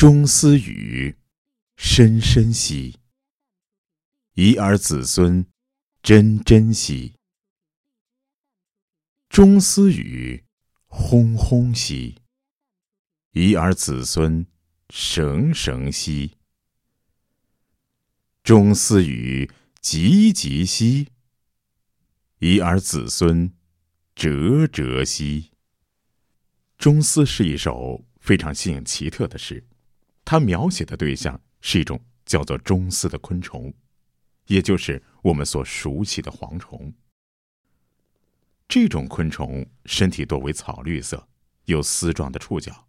钟思雨，深深惜。遗而子孙，真珍惜。钟思雨，轰轰兮；遗而子孙，绳绳兮。钟思雨，急急兮；遗而子孙，哲哲兮。钟思是一首非常新颖奇特的诗。它描写的对象是一种叫做中丝的昆虫，也就是我们所熟悉的蝗虫。这种昆虫身体多为草绿色，有丝状的触角。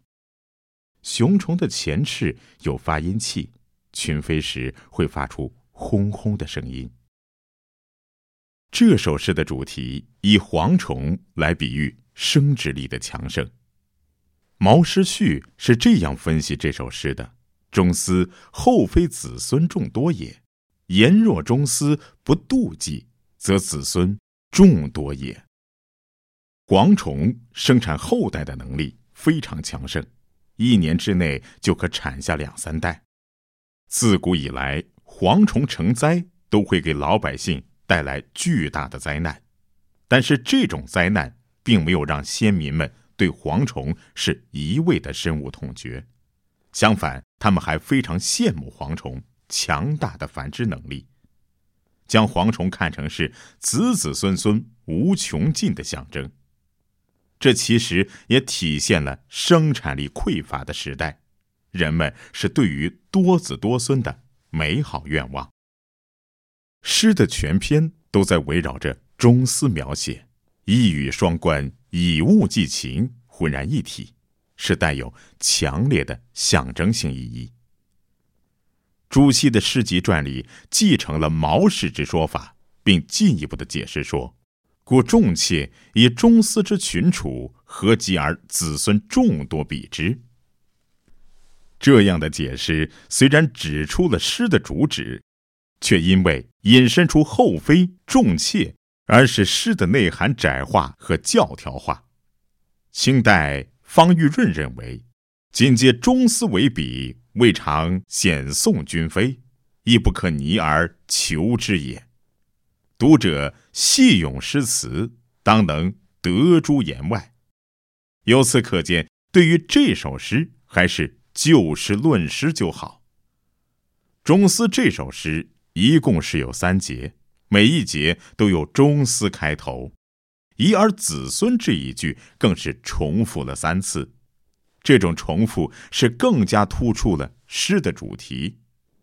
雄虫的前翅有发音器，群飞时会发出轰轰的声音。这首诗的主题以蝗虫来比喻生殖力的强盛。毛诗序是这样分析这首诗的：“中思后妃子孙众多也，言若中思不妒忌，则子孙众多也。”蝗虫生产后代的能力非常强盛，一年之内就可产下两三代。自古以来，蝗虫成灾都会给老百姓带来巨大的灾难，但是这种灾难并没有让先民们。对蝗虫是一味的深恶痛绝，相反，他们还非常羡慕蝗虫强大的繁殖能力，将蝗虫看成是子子孙孙无穷尽的象征。这其实也体现了生产力匮乏的时代，人们是对于多子多孙的美好愿望。诗的全篇都在围绕着中思描写，一语双关。以物寄情，浑然一体，是带有强烈的象征性意义。朱熹的诗集传里继承了毛氏之说法，并进一步的解释说：“故众妾以中司之群处，何及而子孙众多比之？”这样的解释虽然指出了诗的主旨，却因为引申出后妃众妾。而是诗的内涵窄化和教条化。清代方玉润认为，仅借中思为笔，未尝显宋君非，亦不可拟而求之也。读者细咏诗词，当能得诸言外。由此可见，对于这首诗，还是就事论诗就好。中思这首诗一共是有三节。每一节都有“中思”开头，“以儿子孙”这一句更是重复了三次。这种重复是更加突出了诗的主题，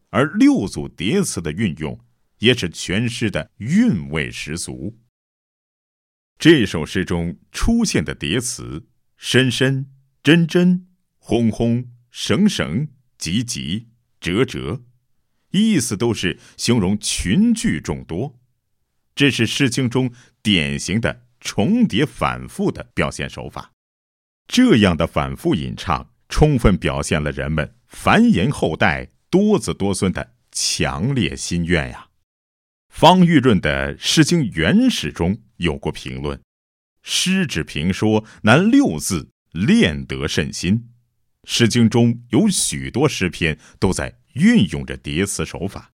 而六组叠词的运用也使全诗的韵味十足。这首诗中出现的叠词“深深”“真真”“轰轰”“绳绳”“急急”“折折”，意思都是形容群聚众多。这是《诗经》中典型的重叠反复的表现手法，这样的反复吟唱，充分表现了人们繁衍后代、多子多孙的强烈心愿呀。方玉润的《诗经原始》中有过评论：“诗之评说，难六字，练得甚心。”《诗经》中有许多诗篇都在运用着叠词手法。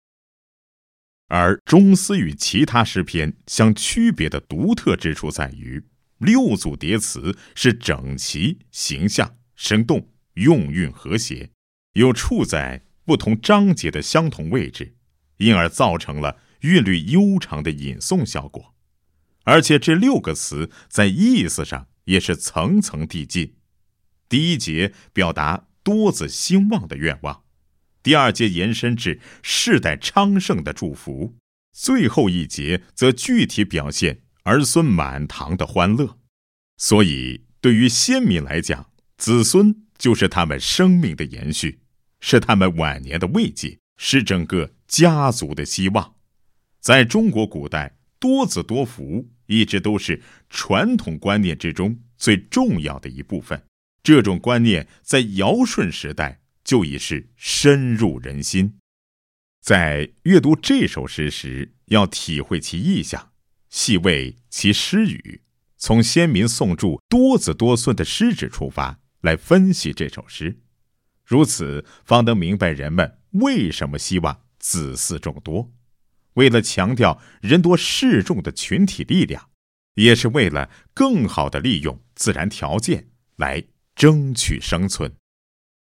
而中思与其他诗篇相区别的独特之处在于，六组叠词是整齐、形象、生动、用韵和谐，又处在不同章节的相同位置，因而造成了韵律悠长的吟诵效果。而且这六个词在意思上也是层层递进，第一节表达多子兴旺的愿望。第二节延伸至世代昌盛的祝福，最后一节则具体表现儿孙满堂的欢乐。所以，对于先民来讲，子孙就是他们生命的延续，是他们晚年的慰藉，是整个家族的希望。在中国古代，多子多福一直都是传统观念之中最重要的一部分。这种观念在尧舜时代。就已是深入人心。在阅读这首诗时，要体会其意象，细味其诗语，从先民颂祝多子多孙的诗旨出发来分析这首诗。如此方能明白人们为什么希望子嗣众多。为了强调人多势众的群体力量，也是为了更好的利用自然条件来争取生存。